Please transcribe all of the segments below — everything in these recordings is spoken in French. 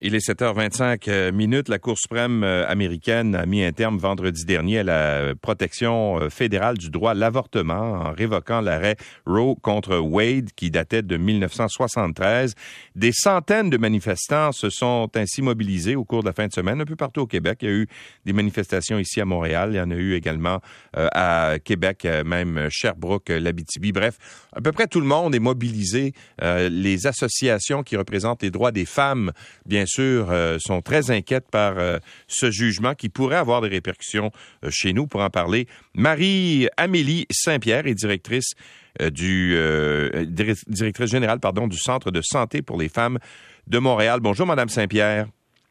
Il est 7h25 euh, minutes. La Cour suprême euh, américaine a mis un terme vendredi dernier à la protection euh, fédérale du droit à l'avortement en révoquant l'arrêt Roe contre Wade qui datait de 1973. Des centaines de manifestants se sont ainsi mobilisés au cours de la fin de semaine un peu partout au Québec. Il y a eu des manifestations ici à Montréal. Il y en a eu également à Québec, même Sherbrooke, l'Abitibi. Bref, à peu près tout le monde est mobilisé. les associations qui représentent les droits des femmes, bien sûr, euh, sont très inquiètes par euh, ce jugement qui pourrait avoir des répercussions euh, chez nous. Pour en parler, Marie-Amélie Saint-Pierre est directrice du directrice générale pardon, du Centre de santé pour les femmes de Montréal. Bonjour, Madame Saint-Pierre.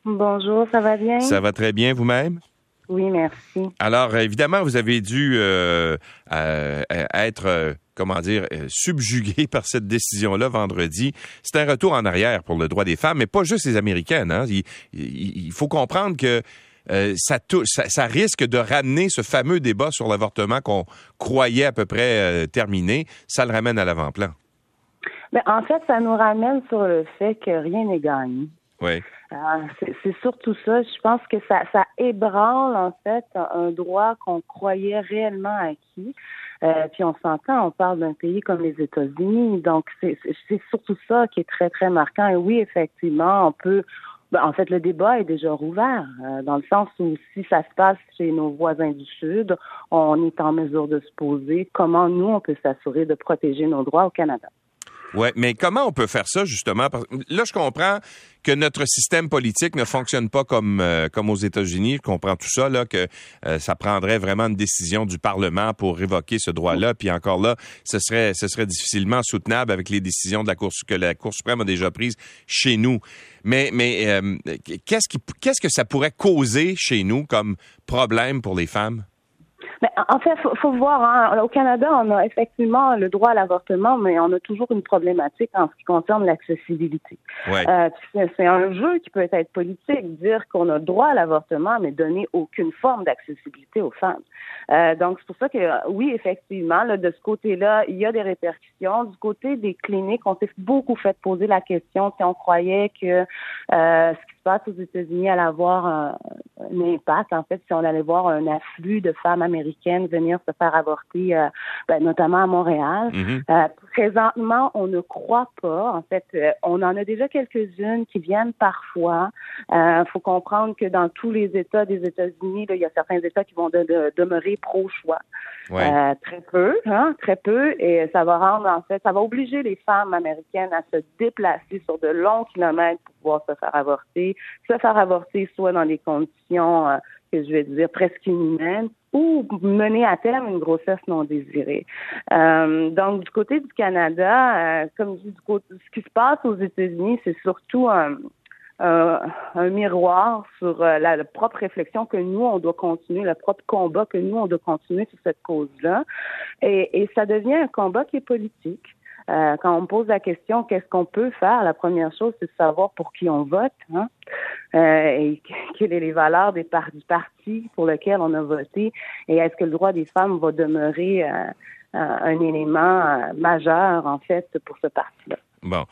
Bonjour, ça va bien? Ça va très bien, vous-même? Oui, merci. Alors, évidemment, vous avez dû être comment dire, euh, subjugué par cette décision-là vendredi. C'est un retour en arrière pour le droit des femmes, mais pas juste les Américaines. Hein. Il, faut comprendre que euh, ça, ça, risque de ramener ce fameux débat sur l'avortement qu'on croyait à peu près euh, terminé. Ça le ramène à l'avant-plan. Mais en fait, ça nous ramène sur le fait que rien n'est gagné. Oui. c'est surtout ça. Je pense que ça, ça ébranle en fait un droit qu'on croyait réellement acquis. Euh, puis on s'entend, on parle d'un pays comme les États-Unis, donc c'est surtout ça qui est très très marquant. Et oui, effectivement, on peut ben, en fait, le débat est déjà rouvert, euh, dans le sens où si ça se passe chez nos voisins du Sud, on est en mesure de se poser comment nous, on peut s'assurer de protéger nos droits au Canada. Oui, mais comment on peut faire ça, justement? Là, je comprends que notre système politique ne fonctionne pas comme, euh, comme aux États-Unis. Je comprends tout ça, là, que euh, ça prendrait vraiment une décision du Parlement pour révoquer ce droit-là. Puis encore là, ce serait, ce serait difficilement soutenable avec les décisions de la Cour, que la Cour suprême a déjà prises chez nous. Mais, mais euh, qu'est-ce, qui, qu'est-ce que ça pourrait causer chez nous comme problème pour les femmes? Mais en fait, faut, faut voir. Hein, au Canada, on a effectivement le droit à l'avortement, mais on a toujours une problématique en ce qui concerne l'accessibilité. Euh, c'est un jeu qui peut être politique, dire qu'on a droit à l'avortement, mais donner aucune forme d'accessibilité aux femmes. Euh, donc, c'est pour ça que oui, effectivement, là, de ce côté-là, il y a des répercussions. Du côté des cliniques, on s'est beaucoup fait poser la question si on croyait que euh, ce qui se passe aux États-Unis allait avoir un, un, impact, en fait, si on allait voir un afflux de femmes américaines venir se faire avorter, euh, ben, notamment à Montréal. Mm-hmm. Euh, présentement, on ne croit pas. En fait, euh, on en a déjà quelques-unes qui viennent parfois. Il faut comprendre que dans tous les États des États-Unis, il y a certains États qui vont de, demeurer pro-choix. très peu, hein, très peu, et ça va rendre en fait, ça va obliger les femmes américaines à se déplacer sur de longs kilomètres pour pouvoir se faire avorter, se faire avorter soit dans des conditions euh, que je vais dire presque inhumaines ou mener à terme une grossesse non désirée. Euh, donc du côté du Canada, euh, comme je dis, du côté, ce qui se passe aux États-Unis, c'est surtout un miroir sur euh, la, propre réflexion que nous, on doit continuer, le propre combat que nous, on doit continuer sur cette cause-là. Et ça devient un combat qui est politique. Euh, quand on pose la question qu'est-ce qu'on peut faire, la première chose, c'est de savoir pour qui on vote hein? euh, et quelles sont les valeurs des par du parti pour lequel on a voté et est-ce que le droit des femmes va demeurer un élément majeur, en fait, pour ce parti-là. Bon.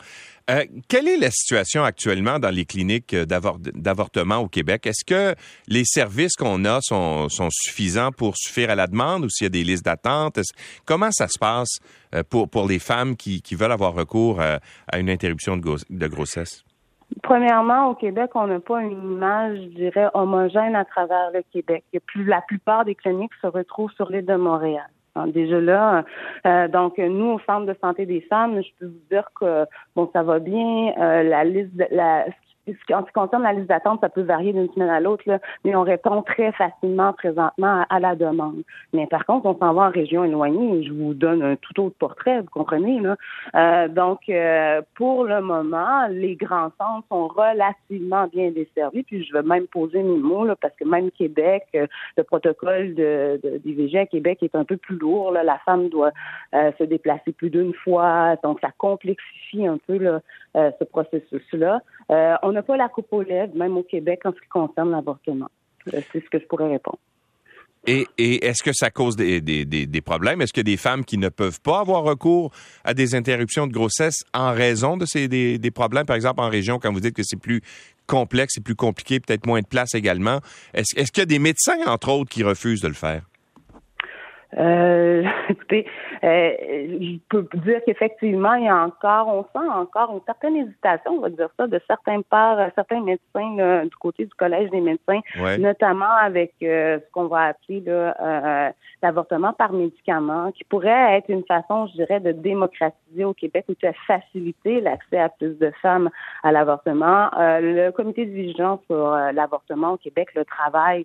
Euh, quelle est la situation actuellement dans les cliniques d'avortement au Québec? Est-ce que les services qu'on a sont, suffisants pour suffire à la demande ou s'il y a des listes d'attente? Comment ça se passe euh, pour, pour les femmes qui, veulent avoir recours à, une interruption de, grossesse? Premièrement, au Québec, on n'a pas une image, je dirais, homogène à travers le Québec. la plupart des cliniques se retrouvent sur l'île de Montréal. Hein, déjà là, euh, donc nous au centre de santé des femmes, je peux vous dire que bon ça va bien. Euh, la liste, la, en ce qui concerne la liste d'attente, ça peut varier d'une semaine à l'autre, mais on répond très facilement présentement à, la demande. Mais par contre, on s'en va en région éloignée et je vous donne un tout autre portrait, vous comprenez, là. Euh, donc, euh, pour le moment, les grands centres sont relativement bien desservis, puis je vais même poser mes mots, là, parce que même Québec, euh, le protocole de, de, d'IVG à Québec est un peu plus lourd, là. La femme doit se déplacer plus d'une fois, donc ça complexifie un peu là, ce processus-là. On n'a pas la coupe aux lèvres, même au Québec, en ce qui concerne l'avortement. Euh, c'est ce que je pourrais répondre. Et, est-ce que ça cause des, problèmes? Est-ce qu'il y a des femmes qui ne peuvent pas avoir recours à des interruptions de grossesse en raison de ces des, problèmes, par exemple en région, quand vous dites que c'est plus complexe et plus compliqué, peut-être moins de place également. Est-ce est qu'il y a des médecins, entre autres, qui refusent de le faire? Euh, écoutez, euh, je peux dire qu'effectivement, il y a encore, on sent encore une certaine hésitation, on va dire ça, de certains parts, euh, certains médecins du côté du collège des médecins, notamment avec euh, ce qu'on va appeler l'avortement par médicament, qui pourrait être une façon, je dirais, de démocratiser au Québec ou de faciliter l'accès à plus de femmes à l'avortement. le comité de vigilance sur l'avortement au Québec, le travail,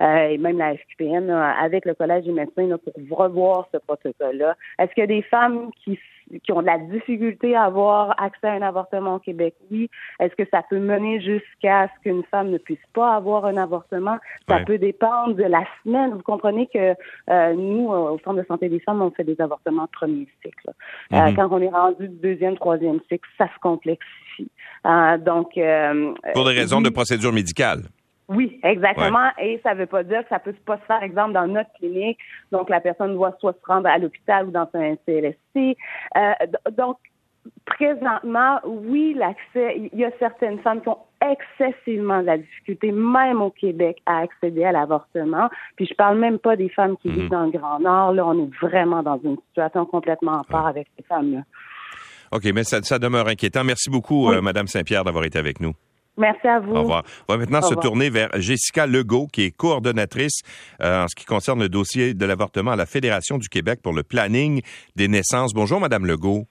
et même la FQPN avec le collège des médecins pour revoir ce protocole-là. Est-ce qu'il y a des femmes qui qui ont de la difficulté à avoir accès à un avortement au Québec, oui. Est-ce que ça peut mener jusqu'à ce qu'une femme ne puisse pas avoir un avortement? Ça peut dépendre de la semaine. Vous comprenez que euh, nous, euh, au Centre de santé des femmes, on fait des avortements de premier cycle. Euh, mm-hmm. quand on est rendu du deuxième, troisième cycle, ça se complexifie. donc, pour des raisons de procédure médicale. Oui, exactement. Et ça ne veut pas dire que ça peut pas se faire, exemple, dans notre clinique. Donc, la personne doit soit se rendre à l'hôpital ou dans un CLSC. Euh, donc, présentement, oui, l'accès, il y a certaines femmes qui ont excessivement de la difficulté, même au Québec, à accéder à l'avortement. Puis je parle même pas des femmes qui vivent mhm. dans le Grand Nord. Là, on est vraiment dans une situation complètement à part avec ces femmes-là. OK, mais ça, demeure inquiétant. Merci beaucoup, euh, Madame Saint-Pierre, d'avoir été avec nous. Merci à vous. Au revoir. On va maintenant se tourner vers Jessica Legault, qui est coordonnatrice euh, en ce qui concerne le dossier de l'avortement à la Fédération du Québec pour le planning des naissances. Bonjour, Madame Legault.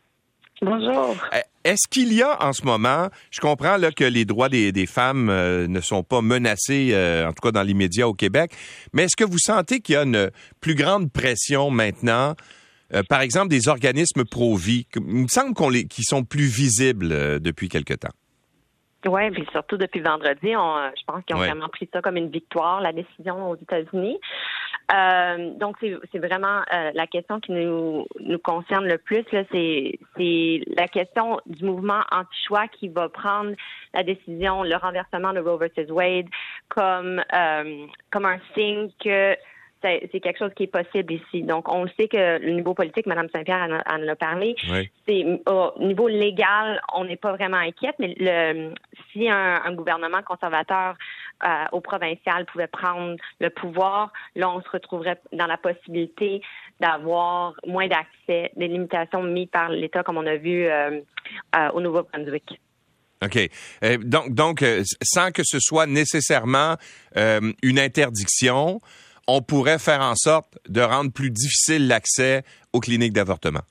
Bonjour. Euh, est-ce qu'il y a en ce moment, je comprends là, que les droits des, femmes euh, ne sont pas menacés, en tout cas dans l'immédiat au Québec, mais est-ce que vous sentez qu'il y a une plus grande pression maintenant par exemple, des organismes pro-vie, il me semble qu'on les, qui sont plus visibles depuis quelque temps? Oui, puis surtout depuis vendredi, on, euh, je pense qu'ils ont vraiment pris ça comme une victoire, la décision aux États-Unis. Euh, donc, c'est vraiment euh, la question qui nous, nous concerne le plus, c'est la question du mouvement anti-choix qui va prendre la décision, le renversement de Roe versus Wade comme, euh, comme un signe que c'est quelque chose qui est possible ici. Donc, on sait que le niveau politique, Mme Saint-Pierre en, a parlé. C'est au niveau légal, on n'est pas vraiment inquiète, mais le, si un, gouvernement conservateur euh, au provincial pouvait prendre le pouvoir, là, on se retrouverait dans la possibilité d'avoir moins d'accès, des limitations mises par l'État, comme on a vu euh, euh, au Nouveau-Brunswick. OK. donc, donc sans que ce soit nécessairement une interdiction, on pourrait faire en sorte de rendre plus difficile l'accès aux cliniques d'avortement.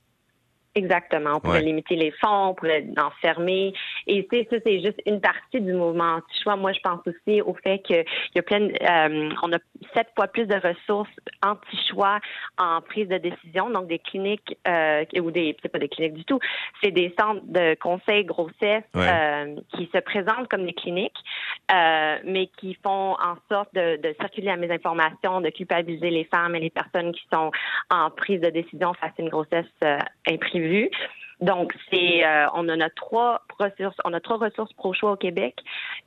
Exactement. On pourrait limiter les fonds, on pourrait enfermer. Et c'est ça, c'est juste une partie du mouvement anti-choix. Moi, je pense aussi au fait qu'il y a plein, euh, on a sept fois plus de ressources anti-choix en prise de décision. Donc, des cliniques euh, ou des, c'est pas des cliniques du tout, c'est des centres de conseil grossesse euh, qui se présentent comme des cliniques, euh, mais qui font en sorte de, de circuler à mes informations, de culpabiliser les femmes et les personnes qui sont en prise de décision face à une grossesse imprévue donc, c'est, euh, on en a trois ressources, on a trois ressources pro-choix au Québec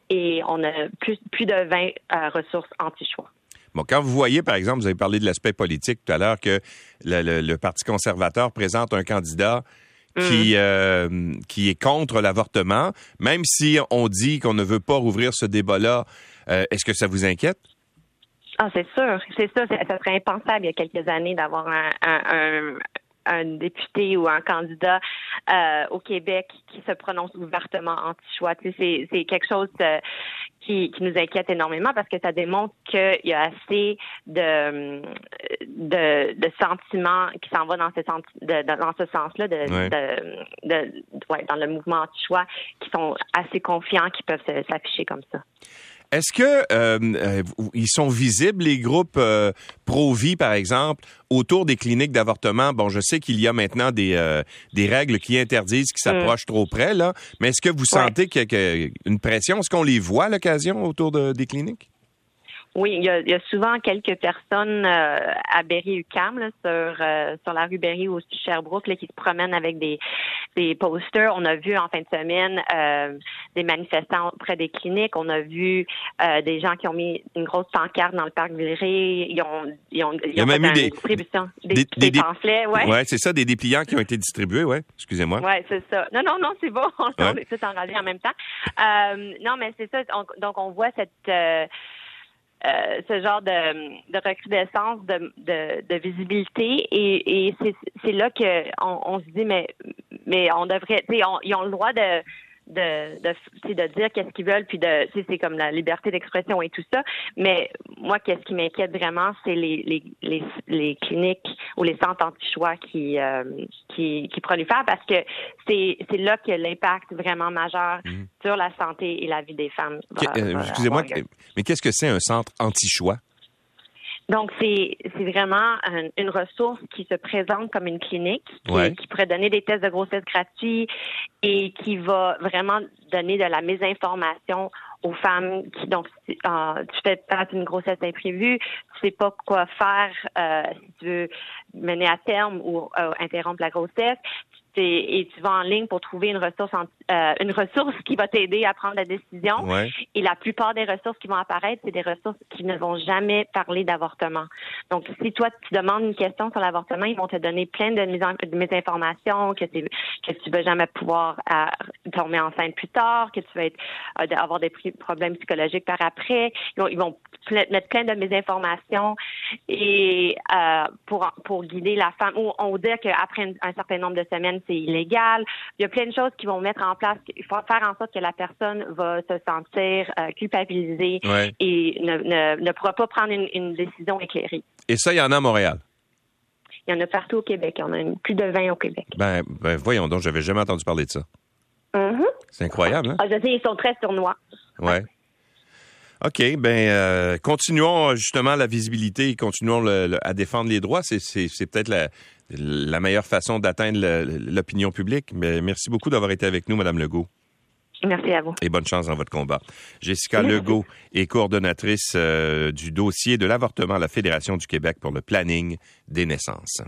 et on a plus, plus de 20 euh, ressources anti-choix. Bon, quand vous voyez, par exemple, vous avez parlé de l'aspect politique tout à l'heure, que le, Parti conservateur présente un candidat qui, mm. euh, qui est contre l'avortement, même si on dit qu'on ne veut pas rouvrir ce débat-là, est-ce que ça vous inquiète? Ah, c'est sûr, c'est ça. Ça serait impensable il y a quelques années d'avoir un, un député ou un candidat euh, au Québec qui se prononce ouvertement anti-choix. c'est, quelque chose euh, qui, nous inquiète énormément parce que ça démontre qu'il y a assez de, de, sentiments qui s'en vont dans ce, sens, dans ce sens-là, de, dans le mouvement anti-choix, qui sont assez confiants, qui peuvent s'afficher comme ça. Est-ce que euh, euh, ils sont visibles les groupes euh, pro-vie par exemple autour des cliniques d'avortement? Bon, je sais qu'il y a maintenant des des règles qui interdisent qui s'approchent trop près là, mais est-ce que vous sentez qu'il y a une pression? Est-ce qu'on les voit à l'occasion autour des cliniques? Oui, il y, a, souvent quelques personnes à Berry-UQAM, sur, sur la rue Berry ou Sherbrooke, là, qui se promènent avec des, des posters. On a vu en fin de semaine euh, des manifestants près des cliniques. On a vu euh, des gens qui ont mis une grosse pancarte dans le parc Villeray. Ils ont, ils ont, ils ont fait une des, distribution des, des, des pamphlets. Ouais, ouais c'est ça, des dépliants qui ont été distribués. Ouais, excusez-moi. Ouais, c'est ça. Non, non, non, c'est bon. On est tous enragés en même temps. Euh, non, mais c'est ça. donc, on voit cette euh, ce genre de, de recrudescence de, de, de visibilité. Et, et c'est là que on, on, se dit mais mais on devrait on, ils ont le droit de de, de, de dire qu'est-ce qu'ils veulent, puis de, c'est comme la liberté d'expression et tout ça. Mais moi, qu'est-ce qui m'inquiète vraiment, c'est les, les, les, les, cliniques ou les centres anti-choix qui, euh, qui, qui prolifèrent parce que c'est, c'est là que l'impact vraiment majeur mhm. sur la santé et la vie des femmes. Euh, excusez-moi, mais qu'est-ce que c'est un centre anti-choix? Donc, c'est vraiment une ressource qui se présente comme une clinique, qui, pourrait donner des tests de grossesse gratuits et qui va vraiment donner de la mésinformation aux femmes qui donc euh, tu fais une grossesse imprévue, tu sais pas quoi faire euh, si tu veux mener à terme ou euh, interrompre la grossesse, et tu vas en ligne pour trouver une ressource euh, une ressource qui va t'aider à prendre la décision. Et la plupart des ressources qui vont apparaître, c'est des ressources qui ne vont jamais parler d'avortement. Donc, si toi tu demandes une question sur l'avortement, ils vont te donner plein de mésinformations, que, que tu vas jamais pouvoir euh, tomber enceinte plus tard, que tu vas être, euh, avoir des problèmes psychologiques par après. Ils vont, mettre plein de mésinformations et pour pour guider la femme ou on dire qu'après un certain nombre de semaines c'est illégal. Il y a plein de choses qui vont mettre en place. Il faut faire en sorte que la personne va se sentir euh, culpabilisée et ne, pourra pas prendre une, décision éclairée. Et ça, il y en a à Montréal? Il y en a partout au Québec. Il y en a plus de 20 au Québec. Ben, ben voyons donc, j'avais jamais entendu parler de ça. Mm-hmm. C'est incroyable, hein? Ah, je sais, ils sont très sournois. Ouais. OK, ben euh, continuons justement la visibilité, continuons à défendre les droits. C'est peut-être la, la meilleure façon d'atteindre l'opinion publique. Mais merci beaucoup d'avoir été avec nous, Madame Legault. Merci à vous. Et bonne chance dans votre combat. Jessica Legault est coordonnatrice euh, du dossier de l'avortement à la Fédération du Québec pour le planning des naissances.